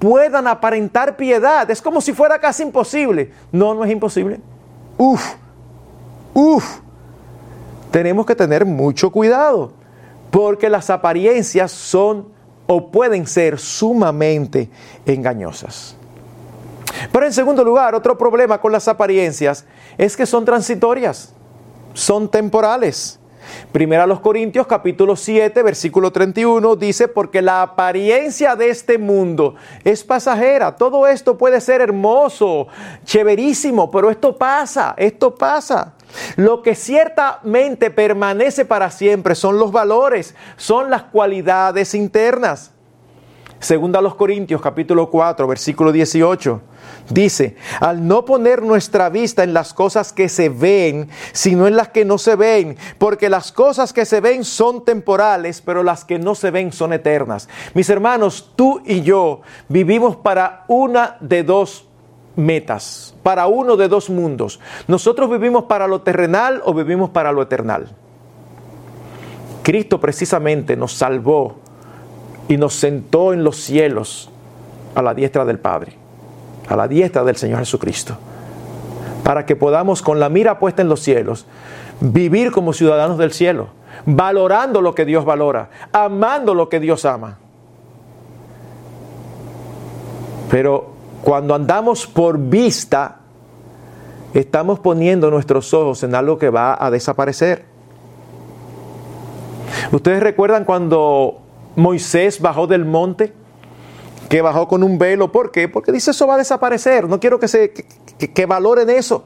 S1: puedan aparentar piedad? Es como si fuera casi imposible. No, no es imposible. Uf, Uf, tenemos que tener mucho cuidado, porque las apariencias son o pueden ser sumamente engañosas. Pero en segundo lugar, otro problema con las apariencias es que son transitorias, son temporales. Primera a los Corintios capítulo 7 versículo 31 dice, porque la apariencia de este mundo es pasajera. Todo esto puede ser hermoso, chéverísimo, pero esto pasa, esto pasa. Lo que ciertamente permanece para siempre son los valores, son las cualidades internas. Segunda a los Corintios capítulo 4 versículo 18 dice, al no poner nuestra vista en las cosas que se ven, sino en las que no se ven, porque las cosas que se ven son temporales, pero las que no se ven son eternas. Mis hermanos, tú y yo vivimos para una de dos metas, para uno de dos mundos. Nosotros vivimos para lo terrenal o vivimos para lo eternal. Cristo precisamente nos salvó y nos sentó en los cielos a la diestra del Padre, a la diestra del Señor Jesucristo, para que podamos con la mira puesta en los cielos vivir como ciudadanos del cielo, valorando lo que Dios valora, amando lo que Dios ama. Pero cuando andamos por vista, estamos poniendo nuestros ojos en algo que va a desaparecer. Ustedes recuerdan cuando Moisés bajó del monte, que bajó con un velo. ¿Por qué? Porque dice eso va a desaparecer. No quiero que, se, que, valoren eso.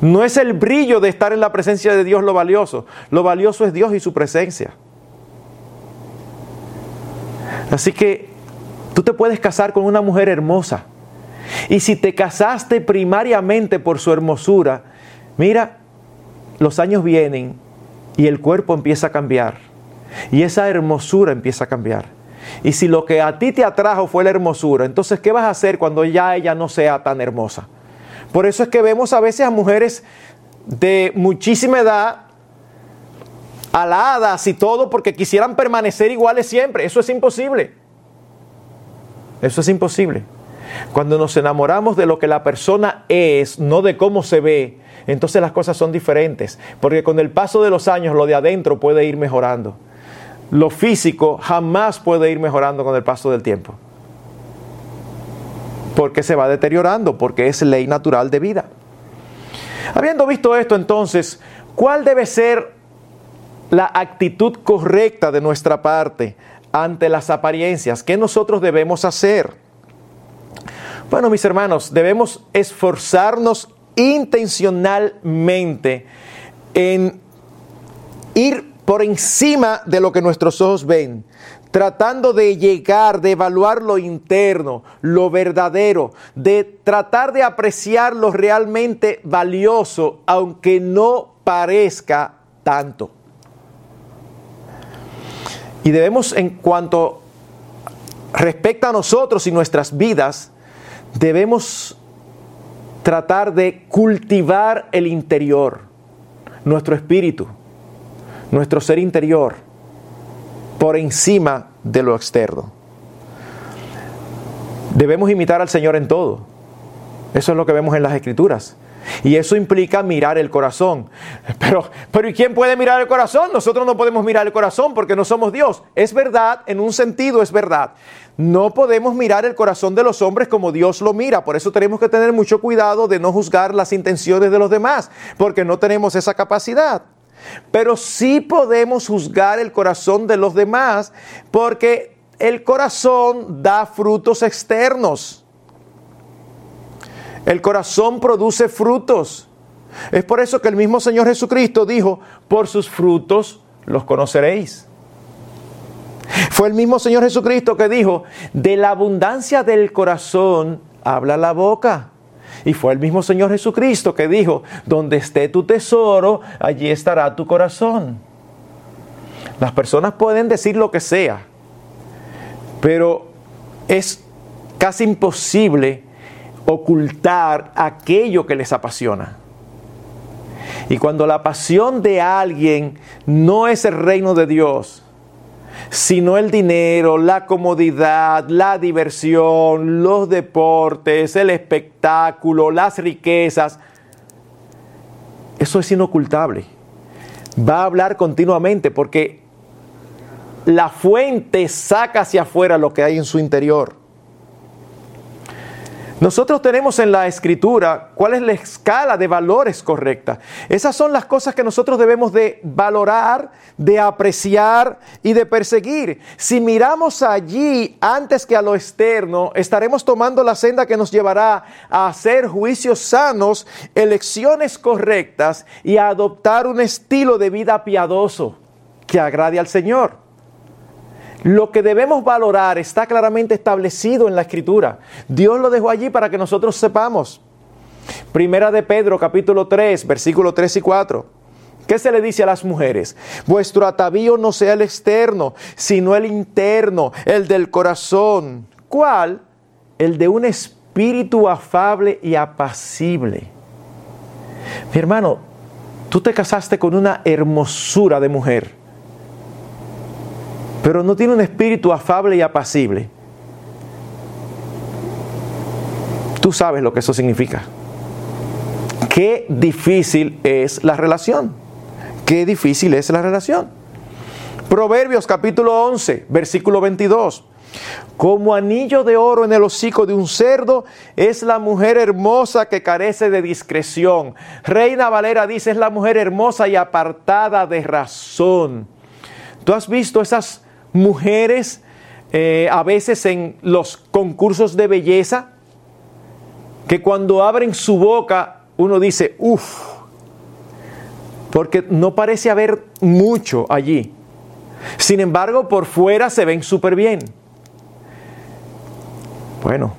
S1: No es el brillo de estar en la presencia de Dios lo valioso. Lo valioso es Dios y su presencia. Así que tú te puedes casar con una mujer hermosa. Y si te casaste primariamente por su hermosura, mira, los años vienen y el cuerpo empieza a cambiar. Y esa hermosura empieza a cambiar. Y si lo que a ti te atrajo fue la hermosura, entonces ¿qué vas a hacer cuando ya ella no sea tan hermosa? Por eso es que vemos a veces a mujeres de muchísima edad, aladas y todo, porque quisieran permanecer iguales siempre. Eso es imposible. Eso es imposible. Cuando nos enamoramos de lo que la persona es, no de cómo se ve, entonces las cosas son diferentes. Porque con el paso de los años lo de adentro puede ir mejorando. Lo físico jamás puede ir mejorando con el paso del tiempo. Porque se va deteriorando, porque es ley natural de vida. Habiendo visto esto entonces, ¿cuál debe ser la actitud correcta de nuestra parte ante las apariencias? ¿Qué nosotros debemos hacer? Bueno, mis hermanos, debemos esforzarnos intencionalmente en ir por encima de lo que nuestros ojos ven, tratando de llegar, de evaluar lo interno, lo verdadero, de tratar de apreciar lo realmente valioso, aunque no parezca tanto. Y debemos, en cuanto respecta a nosotros y nuestras vidas, debemos tratar de cultivar el interior, nuestro espíritu, nuestro ser interior, por encima de lo externo. Debemos imitar al Señor en todo. Eso es lo que vemos en las Escrituras. Y eso implica mirar el corazón. Pero, pero ¿y quién puede mirar el corazón? Nosotros no podemos mirar el corazón porque no somos Dios. Es verdad, en un sentido es verdad. No podemos mirar el corazón de los hombres como Dios lo mira. Por eso tenemos que tener mucho cuidado de no juzgar las intenciones de los demás, porque no tenemos esa capacidad. Pero sí podemos juzgar el corazón de los demás, porque el corazón da frutos externos. El corazón produce frutos. Es por eso que el mismo Señor Jesucristo dijo, por sus frutos los conoceréis. Fue el mismo Señor Jesucristo que dijo, de la abundancia del corazón habla la boca. Y fue el mismo Señor Jesucristo que dijo, donde esté tu tesoro, allí estará tu corazón. Las personas pueden decir lo que sea, pero es casi imposible ocultar aquello que les apasiona. Y cuando la pasión de alguien no es el reino de Dios, sino el dinero, la comodidad, la diversión, los deportes, el espectáculo, las riquezas, eso es inocultable. Va a hablar continuamente porque la fuente saca hacia afuera lo que hay en su interior. Nosotros tenemos en la escritura cuál es la escala de valores correcta. Esas son las cosas que nosotros debemos de valorar, de apreciar y de perseguir. Si miramos allí antes que a lo externo, estaremos tomando la senda que nos llevará a hacer juicios sanos, elecciones correctas y a adoptar un estilo de vida piadoso que agrade al Señor. Lo que debemos valorar está claramente establecido en la escritura. Dios lo dejó allí para que nosotros sepamos. Primera de Pedro capítulo 3, versículos 3 y 4. ¿Qué se le dice a las mujeres? Vuestro atavío no sea el externo, sino el interno, el del corazón. ¿Cuál? El de un espíritu afable y apacible. Mi hermano, tú te casaste con una hermosura de mujer pero no tiene un espíritu afable y apacible, tú sabes lo que eso significa. Qué difícil es la relación. Qué difícil es la relación. Proverbios capítulo 11, versículo 22. Como anillo de oro en el hocico de un cerdo es la mujer hermosa que carece de discreción. Reina Valera dice es la mujer hermosa y apartada de razón. ¿Tú has visto esas mujeres eh, a veces en los concursos de belleza, que cuando abren su boca uno dice, uff, porque no parece haber mucho allí. Sin embargo, por fuera se ven súper bien. Bueno,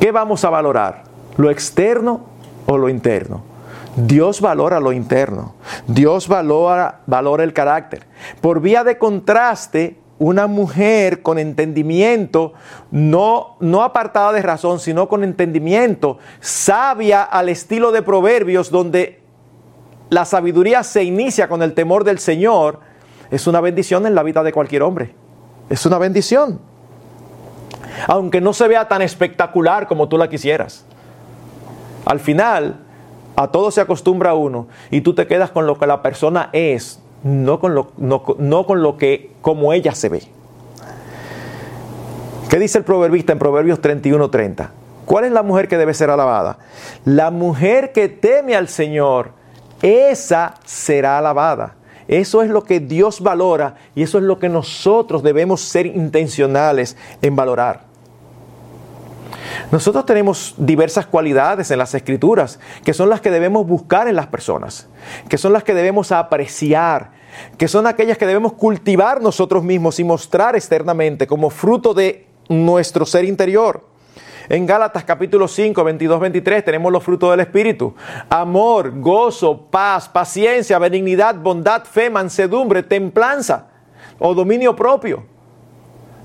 S1: ¿qué vamos a valorar? ¿Lo externo o lo interno? Dios valora lo interno. Dios valora, valora el carácter. Por vía de contraste, una mujer con entendimiento, no, no apartada de razón, sino con entendimiento, sabia al estilo de proverbios, donde la sabiduría se inicia con el temor del Señor, es una bendición en la vida de cualquier hombre. Es una bendición. Aunque no se vea tan espectacular como tú la quisieras. Al final, a todo se acostumbra uno y tú te quedas con lo que la persona es, no con lo, no, con lo que como ella se ve. ¿Qué dice el proverbista en Proverbios 31:30? ¿Cuál es la mujer que debe ser alabada? La mujer que teme al Señor, esa será alabada. Eso es lo que Dios valora y eso es lo que nosotros debemos ser intencionales en valorar. Nosotros tenemos diversas cualidades en las escrituras que son las que debemos buscar en las personas, que son las que debemos apreciar, que son aquellas que debemos cultivar nosotros mismos y mostrar externamente como fruto de nuestro ser interior. En Gálatas capítulo 5, 22, 23 tenemos los frutos del Espíritu. Amor, gozo, paz, paciencia, benignidad, bondad, fe, mansedumbre, templanza o dominio propio.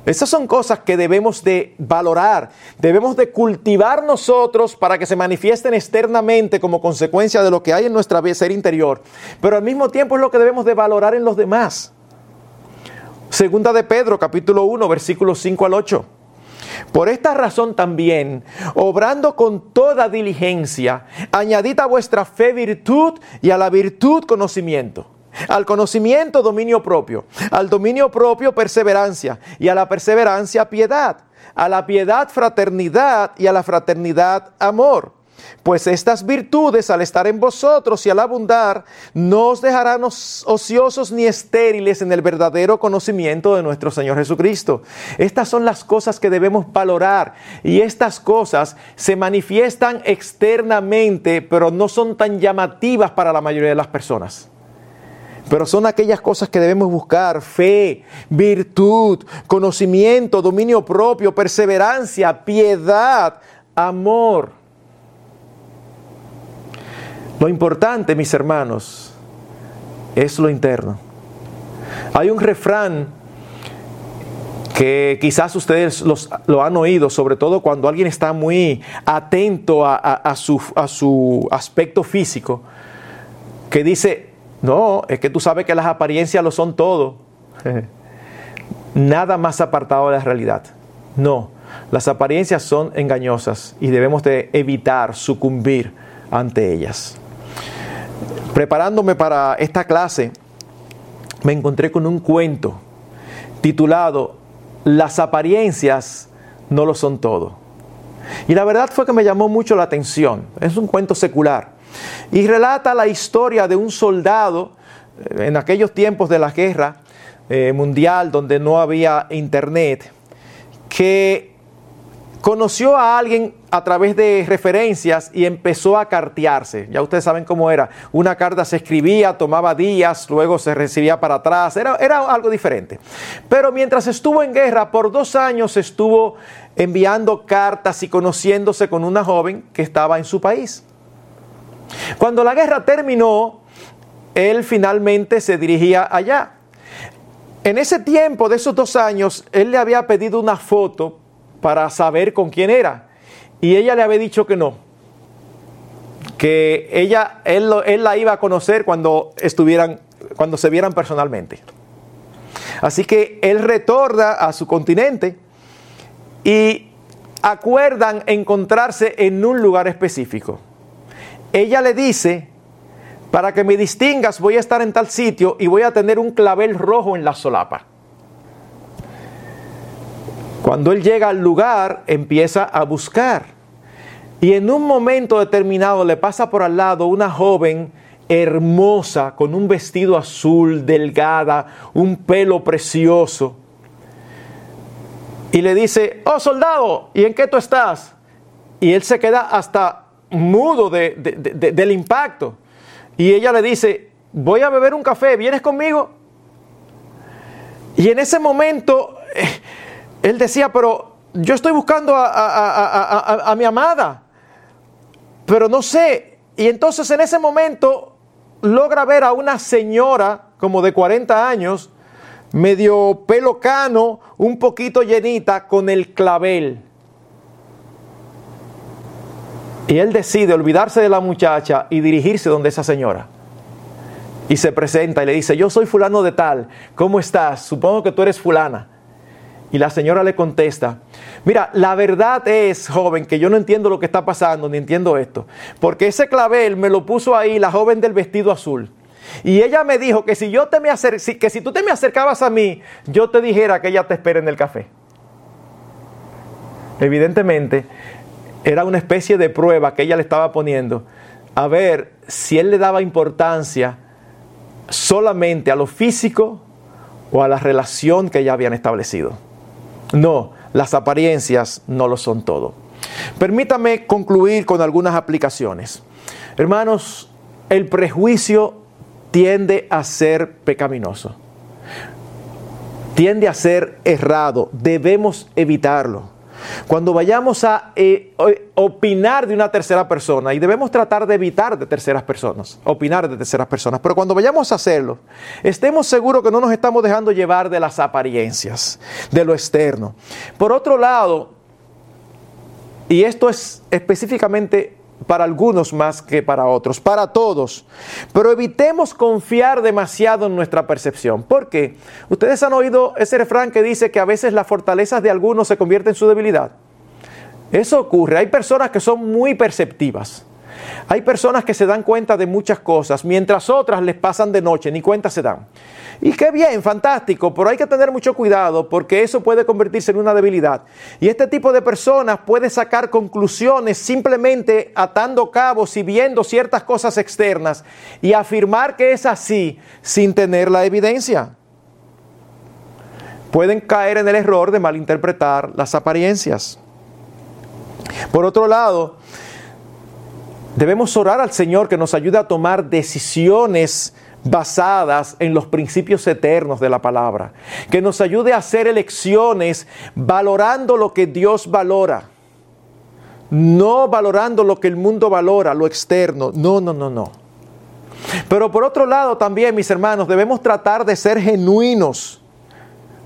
S1: Esas son cosas que debemos de valorar, debemos de cultivar nosotros para que se manifiesten externamente como consecuencia de lo que hay en nuestra ser interior, pero al mismo tiempo es lo que debemos de valorar en los demás. Segunda de Pedro, capítulo 1, versículos 5 al 8. Por esta razón también, obrando con toda diligencia, añadid a vuestra fe virtud y a la virtud conocimiento al conocimiento dominio propio, al dominio propio perseverancia y a la perseverancia piedad, a la piedad fraternidad y a la fraternidad amor. Pues estas virtudes al estar en vosotros y al abundar, no os dejarán ociosos ni estériles en el verdadero conocimiento de nuestro Señor Jesucristo. Estas son las cosas que debemos valorar y estas cosas se manifiestan externamente, pero no son tan llamativas para la mayoría de las personas. Pero son aquellas cosas que debemos buscar, fe, virtud, conocimiento, dominio propio, perseverancia, piedad, amor. Lo importante, mis hermanos, es lo interno. Hay un refrán que quizás ustedes lo han oído, sobre todo cuando alguien está muy atento a, su, aspecto físico, que dice, no, es que tú sabes que las apariencias lo son todo. Nada más apartado de la realidad. No, las apariencias son engañosas y debemos de evitar sucumbir ante ellas. Preparándome para esta clase, me encontré con un cuento titulado Las apariencias no lo son todo. Y la verdad fue que me llamó mucho la atención. Es un cuento secular. Y relata la historia de un soldado eh, en aquellos tiempos de la guerra eh, mundial donde no había internet, que conoció a alguien a través de referencias y empezó a cartearse. Ya ustedes saben cómo era. Una carta se escribía, tomaba días, luego se recibía para atrás. Era, era algo diferente. Pero mientras estuvo en guerra, por dos años estuvo enviando cartas y conociéndose con una joven que estaba en su país. Cuando la guerra terminó, él finalmente se dirigía allá. En ese tiempo de esos dos años, él le había pedido una foto para saber con quién era. Y ella le había dicho que no. Que ella, él, él la iba a conocer cuando estuvieran, cuando se vieran personalmente. Así que él retorna a su continente y acuerdan encontrarse en un lugar específico ella le dice, para que me distingas voy a estar en tal sitio y voy a tener un clavel rojo en la solapa. Cuando él llega al lugar, empieza a buscar. Y en un momento determinado le pasa por al lado una joven hermosa, con un vestido azul, delgada, un pelo precioso. Y le dice, oh soldado, ¿y en qué tú estás? Y él se queda hasta mudo del impacto. Y ella le dice, voy a beber un café, ¿vienes conmigo? Y en ese momento, eh, él decía, pero yo estoy buscando a, a mi amada, pero no sé. Y entonces en ese momento logra ver a una señora como de 40 años, medio pelo cano, un poquito llenita, con el clavel. Y él decide olvidarse de la muchacha y dirigirse donde esa señora. Y se presenta y le dice, yo soy fulano de tal, ¿cómo estás? Supongo que tú eres fulana. Y la señora le contesta, mira, la verdad es, joven, que yo no entiendo lo que está pasando, ni entiendo esto. Porque ese clavel me lo puso ahí la joven del vestido azul. Y ella me dijo que si yo te me que si tú te me acercabas a mí, yo te dijera que ella te espera en el café. Evidentemente, era una especie de prueba que ella le estaba poniendo a ver si él le daba importancia solamente a lo físico o a la relación que ya habían establecido. No, las apariencias no lo son todo. Permítame concluir con algunas aplicaciones. Hermanos, el prejuicio tiende a ser pecaminoso, tiende a ser errado, debemos evitarlo. Cuando vayamos a eh, opinar de una tercera persona, y debemos tratar de evitar de terceras personas, opinar de terceras personas, pero cuando vayamos a hacerlo, estemos seguros que no nos estamos dejando llevar de las apariencias, de lo externo. Por otro lado, y esto es específicamente para algunos más que para otros, para todos. Pero evitemos confiar demasiado en nuestra percepción. ¿Por qué? Ustedes han oído ese refrán que dice que a veces las fortalezas de algunos se convierten en su debilidad. Eso ocurre. Hay personas que son muy perceptivas. Hay personas que se dan cuenta de muchas cosas, mientras otras les pasan de noche, ni cuenta se dan. Y qué bien, fantástico, pero hay que tener mucho cuidado porque eso puede convertirse en una debilidad. Y este tipo de personas puede sacar conclusiones simplemente atando cabos y viendo ciertas cosas externas y afirmar que es así sin tener la evidencia. Pueden caer en el error de malinterpretar las apariencias. Por otro lado, debemos orar al Señor que nos ayude a tomar decisiones basadas en los principios eternos de la palabra, que nos ayude a hacer elecciones valorando lo que Dios valora, no valorando lo que el mundo valora, lo externo, no, no, no, no. Pero por otro lado también, mis hermanos, debemos tratar de ser genuinos.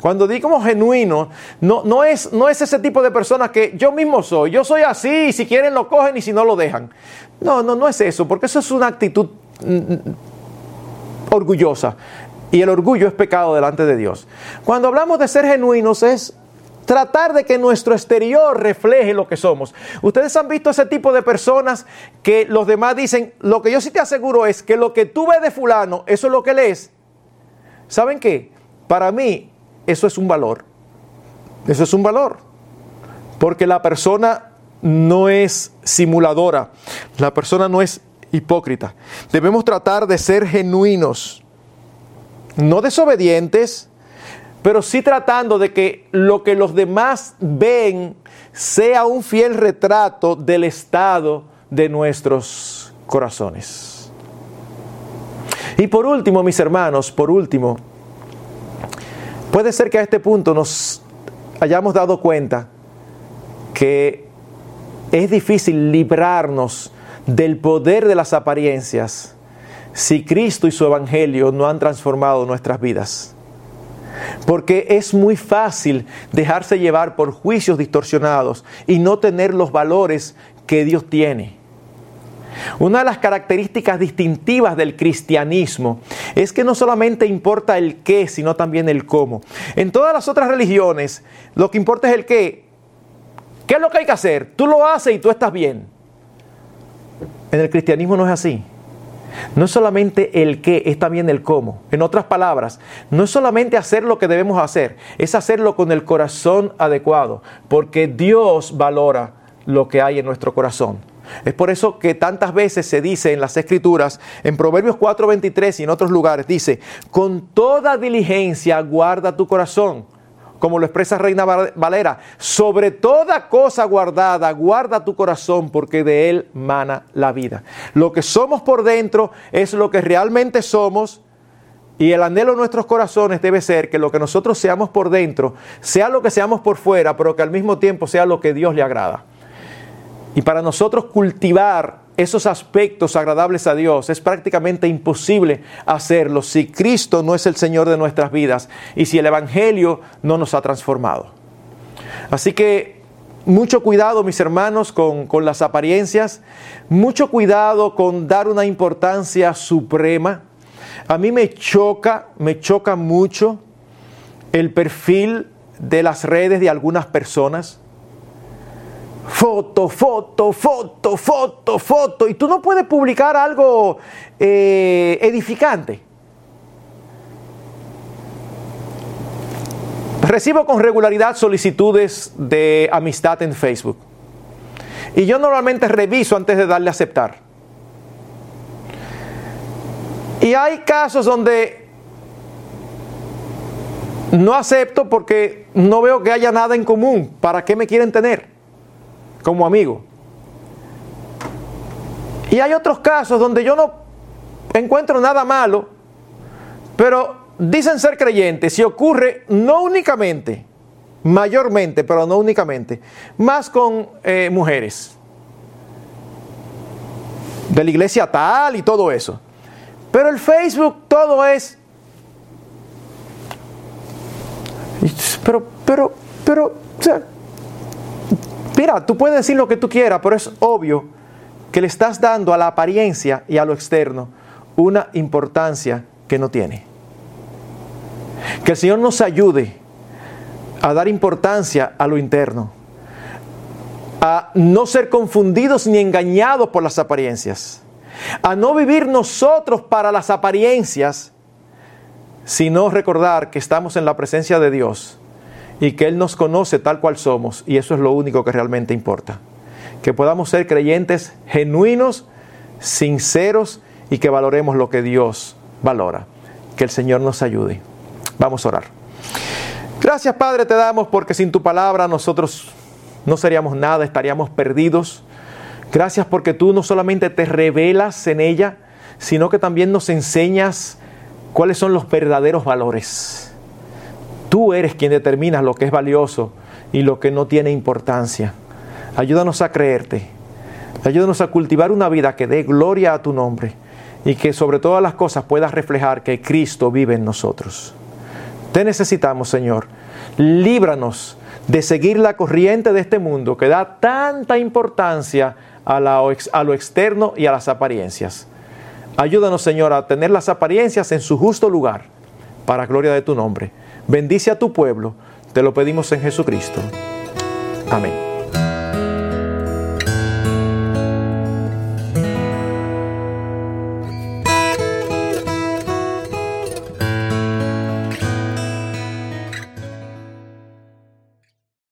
S1: Cuando digo genuino, no, no, es, no es ese tipo de personas que yo mismo soy. Yo soy así, y si quieren lo cogen y si no lo dejan. No, no, no es eso, porque eso es una actitud mm, orgullosa. Y el orgullo es pecado delante de Dios. Cuando hablamos de ser genuinos es tratar de que nuestro exterior refleje lo que somos. Ustedes han visto ese tipo de personas que los demás dicen, lo que yo sí te aseguro es que lo que tú ves de fulano, eso es lo que él es. ¿Saben qué? Para mí eso es un valor. Eso es un valor. Porque la persona no es simuladora. La persona no es hipócrita. Debemos tratar de ser genuinos, no desobedientes, pero sí tratando de que lo que los demás ven sea un fiel retrato del estado de nuestros corazones. Y por último, mis hermanos, por último, puede ser que a este punto nos hayamos dado cuenta que es difícil librarnos del poder de las apariencias si Cristo y su Evangelio no han transformado nuestras vidas. Porque es muy fácil dejarse llevar por juicios distorsionados y no tener los valores que Dios tiene. Una de las características distintivas del cristianismo es que no solamente importa el qué, sino también el cómo. En todas las otras religiones, lo que importa es el qué. ¿Qué es lo que hay que hacer? Tú lo haces y tú estás bien. En el cristianismo no es así. No es solamente el qué, es también el cómo. En otras palabras, no es solamente hacer lo que debemos hacer, es hacerlo con el corazón adecuado, porque Dios valora lo que hay en nuestro corazón. Es por eso que tantas veces se dice en las escrituras, en Proverbios 4:23 y en otros lugares, dice, con toda diligencia guarda tu corazón como lo expresa Reina Valera, sobre toda cosa guardada, guarda tu corazón porque de él mana la vida. Lo que somos por dentro es lo que realmente somos y el anhelo de nuestros corazones debe ser que lo que nosotros seamos por dentro sea lo que seamos por fuera, pero que al mismo tiempo sea lo que Dios le agrada. Y para nosotros cultivar esos aspectos agradables a Dios es prácticamente imposible hacerlo si Cristo no es el Señor de nuestras vidas y si el Evangelio no nos ha transformado. Así que mucho cuidado, mis hermanos, con, con las apariencias, mucho cuidado con dar una importancia suprema. A mí me choca, me choca mucho el perfil de las redes de algunas personas foto, foto, foto, foto, foto. Y tú no puedes publicar algo eh, edificante. Recibo con regularidad solicitudes de amistad en Facebook. Y yo normalmente reviso antes de darle a aceptar. Y hay casos donde no acepto porque no veo que haya nada en común. ¿Para qué me quieren tener como amigo? Y hay otros casos donde yo no encuentro nada malo, pero dicen ser creyentes y ocurre no únicamente, mayormente, pero no únicamente, más con eh, mujeres de la iglesia tal y todo eso. Pero el Facebook todo es... Pero, pero, pero, mira, tú puedes decir lo que tú quieras, pero es obvio que le estás dando a la apariencia y a lo externo una importancia que no tiene. Que el Señor nos ayude a dar importancia a lo interno, a no ser confundidos ni engañados por las apariencias, a no vivir nosotros para las apariencias, sino recordar que estamos en la presencia de Dios y que Él nos conoce tal cual somos y eso es lo único que realmente importa. Que podamos ser creyentes genuinos, sinceros y que valoremos lo que Dios valora. Que el Señor nos ayude. Vamos a orar. Gracias Padre te damos porque sin tu palabra nosotros no seríamos nada, estaríamos perdidos. Gracias porque tú no solamente te revelas en ella, sino que también nos enseñas cuáles son los verdaderos valores. Tú eres quien determina lo que es valioso y lo que no tiene importancia. Ayúdanos a creerte. Ayúdanos a cultivar una vida que dé gloria a tu nombre y que sobre todas las cosas puedas reflejar que Cristo vive en nosotros. Te necesitamos, Señor. Líbranos de seguir la corriente de este mundo que da tanta importancia a, a, lo externo y a las apariencias. Ayúdanos, Señor, a tener las apariencias en su justo lugar, para gloria de tu nombre. Bendice a tu pueblo, te lo pedimos en Jesucristo. Amén.